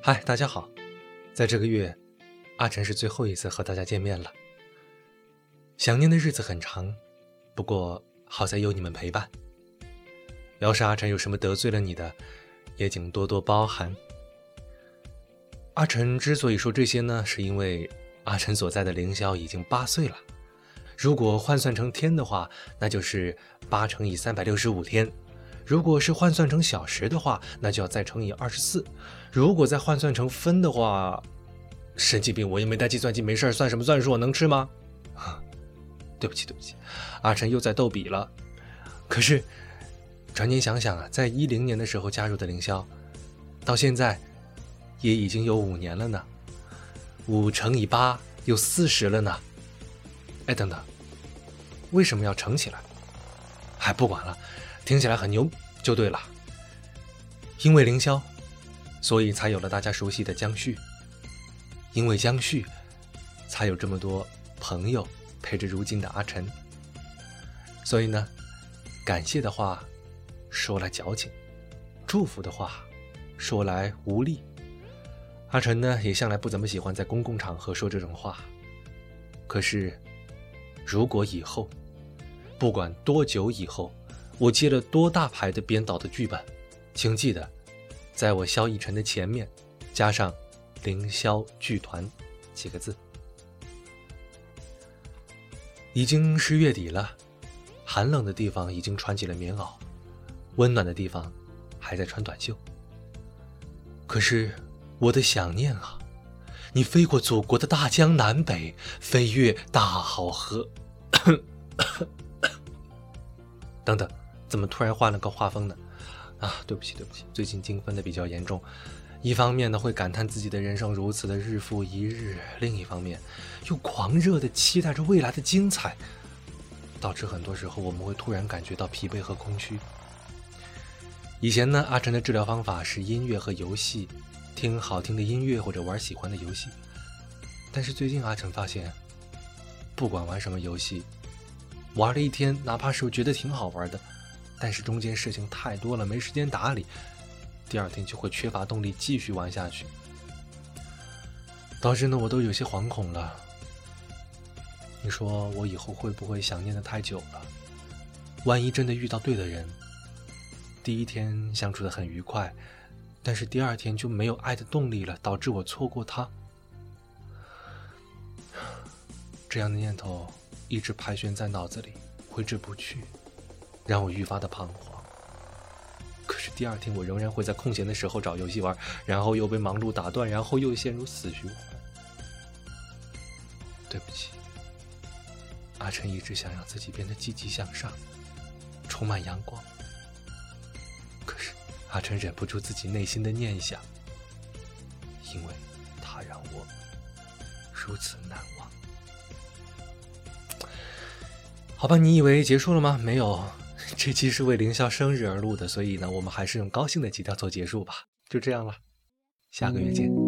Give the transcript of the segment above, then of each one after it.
嗨，大家好，在这个月，阿晨是最后一次和大家见面了。想念的日子很长，不过好在有你们陪伴。要是阿晨有什么得罪了你的，也请多多包涵。阿晨之所以说这些呢，是因为阿晨所在的凌霄已经八岁了。如果换算成天的话，那就是八乘以三百六十五天；如果是换算成小时的话，那就要再乘以二十四；如果再换算成分的话，神经病！我又没带计算机，没事算什么算数？能吃吗？对不起，对不起，阿晨又在逗比了。可是，转念想想啊，在一零年的时候加入的凌霄，到现在也已经有五年了呢。五乘以八有四十了呢。哎，等等，为什么要乘起来？哎，不管了，听起来很牛就对了。因为凌霄，所以才有了大家熟悉的江旭；因为江旭，才有这么多朋友陪着如今的阿晨。所以呢，感谢的话说来矫情，祝福的话说来无力。阿晨呢，也向来不怎么喜欢在公共场合说这种话，可是。如果以后，不管多久以后，我接了多大牌的编导的剧本，请记得，在我萧逸晨的前面，加上“凌霄剧团”几个字。已经是月底了，寒冷的地方已经穿起了棉袄，温暖的地方还在穿短袖。可是我的想念啊！你飞过祖国的大江南北，飞越大好河。等等，怎么突然换了个画风呢？啊，对不起，对不起，最近精分的比较严重。一方面呢，会感叹自己的人生如此的日复一日；另一方面，又狂热的期待着未来的精彩，导致很多时候我们会突然感觉到疲惫和空虚。以前呢，阿晨的治疗方法是音乐和游戏。听好听的音乐或者玩喜欢的游戏，但是最近阿成发现，不管玩什么游戏，玩了一天，哪怕是我觉得挺好玩的，但是中间事情太多了，没时间打理，第二天就会缺乏动力继续玩下去，导致呢我都有些惶恐了。你说我以后会不会想念的太久了？万一真的遇到对的人，第一天相处的很愉快。但是第二天就没有爱的动力了，导致我错过他。这样的念头一直盘旋在脑子里，挥之不去，让我愈发的彷徨。可是第二天我仍然会在空闲的时候找游戏玩，然后又被忙碌打断，然后又陷入死循环。对不起，阿晨一直想让自己变得积极向上，充满阳光。可是阿晨忍不住自己内心的念想，因为他让我如此难忘。好吧，你以为结束了吗？没有，这期是为凌霄生日而录的，所以呢，我们还是用高兴的基调做结束吧。就这样了，下个月见。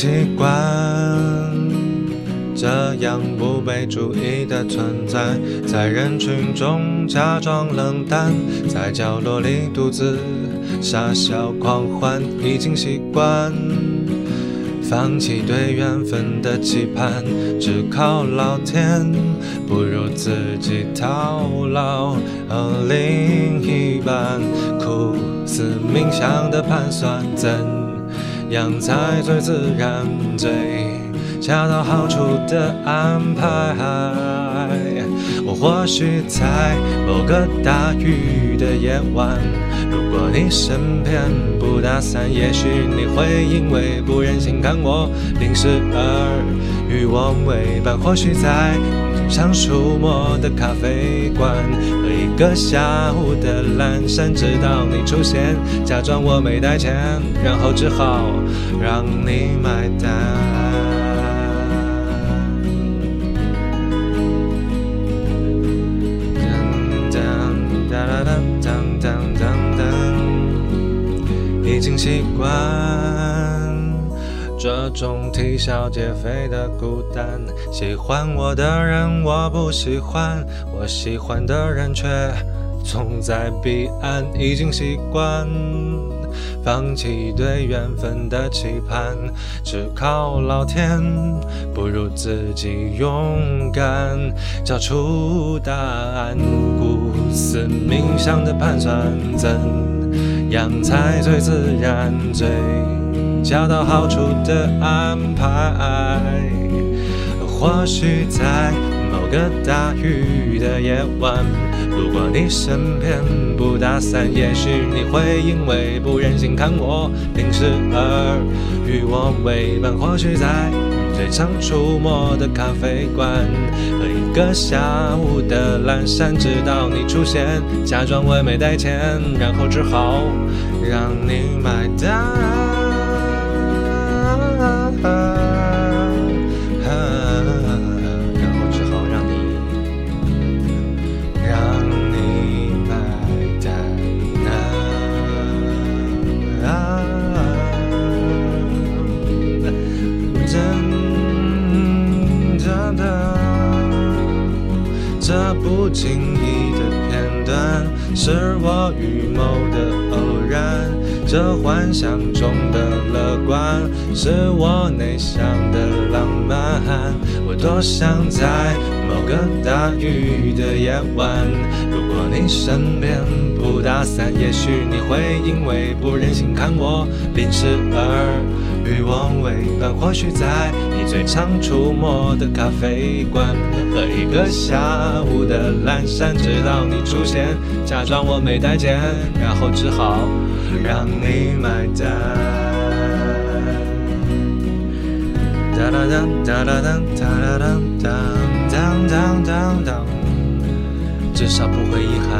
习惯这样不被注意的存在，在人群中假装冷淡，在角落里独自傻笑狂欢。已经习惯放弃对缘分的期盼，只靠老天，不如自己套牢。而另一半苦思冥想的盘算怎？样才最自然，最恰到好处的安排。我或许在某个大雨的夜晚，如果你身边不打伞，也许你会因为不忍心看我淋湿而与我为伴。或许在上书墨的咖啡馆，喝一个下午的阑珊，直到你出现，假装我没带钱，然后只好让你买单。当当当当当当当，已经习惯。这种啼笑皆非的孤单。喜欢我的人我不喜欢，我喜欢的人却总在彼岸，已经习惯。放弃对缘分的期盼，只靠老天，不如自己勇敢，找出答案。苦思冥想的盘算，怎样才最自然，最恰到好处的安排？或许在。某个大雨的夜晚，路过你身边不打伞，也许你会因为不忍心看我淋湿而与我为伴。或许在最常出没的咖啡馆，喝一个下午的阑珊，直到你出现，假装我没带钱，然后只好让你买单。这不经意的片段，是我预谋的偶然；这幻想中的乐观，是我内向的浪漫。我多想在某个大雨的夜晚，路过你身边不打伞，也许你会因为不忍心看我淋湿而。与我为伴，或许在你最常出没的咖啡馆，喝一个下午的阑珊，直到你出现，假装我没带钱，然后只好让你买单。哒哒当哒哒当哒哒当当当当当，至少不会遗憾。